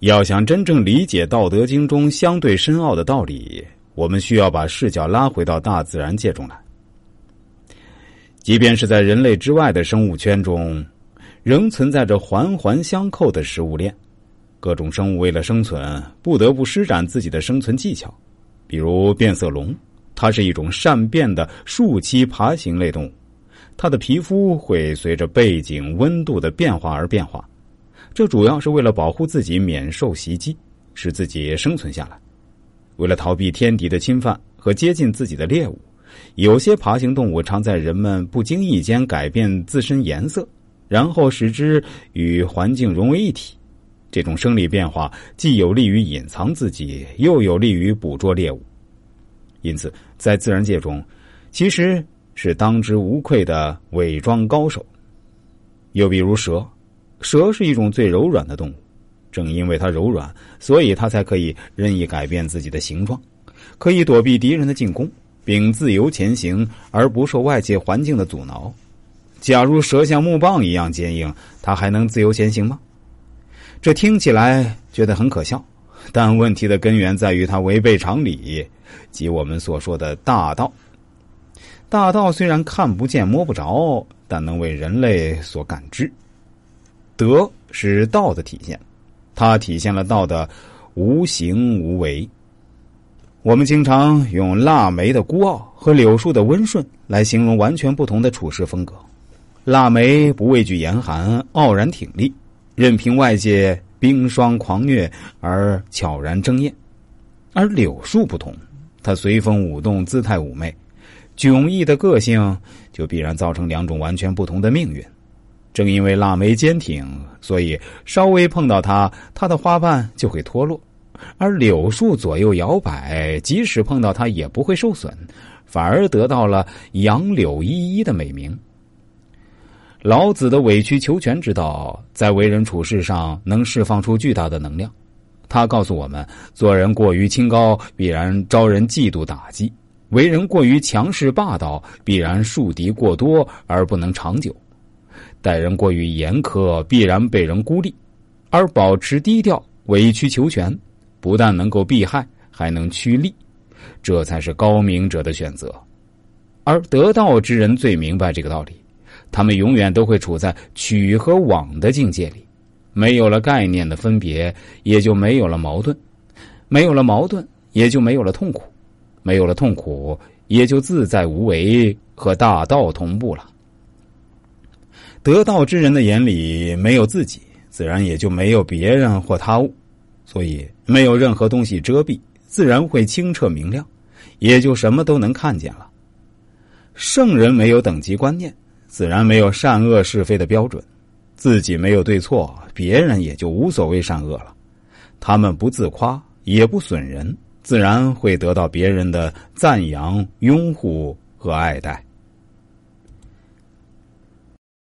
要想真正理解《道德经》中相对深奥的道理，我们需要把视角拉回到大自然界中来。即便是在人类之外的生物圈中，仍存在着环环相扣的食物链。各种生物为了生存，不得不施展自己的生存技巧。比如变色龙，它是一种善变的树栖爬行类动物，它的皮肤会随着背景温度的变化而变化。这主要是为了保护自己免受袭击，使自己生存下来。为了逃避天敌的侵犯和接近自己的猎物，有些爬行动物常在人们不经意间改变自身颜色，然后使之与环境融为一体。这种生理变化既有利于隐藏自己，又有利于捕捉猎物。因此，在自然界中，其实是当之无愧的伪装高手。又比如蛇。蛇是一种最柔软的动物，正因为它柔软，所以它才可以任意改变自己的形状，可以躲避敌人的进攻，并自由前行而不受外界环境的阻挠。假如蛇像木棒一样坚硬，它还能自由前行吗？这听起来觉得很可笑，但问题的根源在于它违背常理，即我们所说的大道。大道虽然看不见摸不着，但能为人类所感知。德是道的体现，它体现了道的无形无为。我们经常用腊梅的孤傲和柳树的温顺来形容完全不同的处事风格。腊梅不畏惧严寒，傲然挺立，任凭外界冰霜狂虐而悄然争艳；而柳树不同，它随风舞动，姿态妩媚，迥异的个性就必然造成两种完全不同的命运。正因为腊梅坚挺，所以稍微碰到它，它的花瓣就会脱落；而柳树左右摇摆，即使碰到它也不会受损，反而得到了“杨柳依依”的美名。老子的委曲求全之道，在为人处事上能释放出巨大的能量。他告诉我们：做人过于清高，必然招人嫉妒打击；为人过于强势霸道，必然树敌过多而不能长久。待人过于严苛，必然被人孤立；而保持低调、委曲求全，不但能够避害，还能趋利。这才是高明者的选择。而得道之人最明白这个道理，他们永远都会处在取和往的境界里。没有了概念的分别，也就没有了矛盾；没有了矛盾，也就没有了痛苦；没有了痛苦，也就自在无为，和大道同步了。得道之人的眼里没有自己，自然也就没有别人或他物，所以没有任何东西遮蔽，自然会清澈明亮，也就什么都能看见了。圣人没有等级观念，自然没有善恶是非的标准，自己没有对错，别人也就无所谓善恶了。他们不自夸，也不损人，自然会得到别人的赞扬、拥护和爱戴。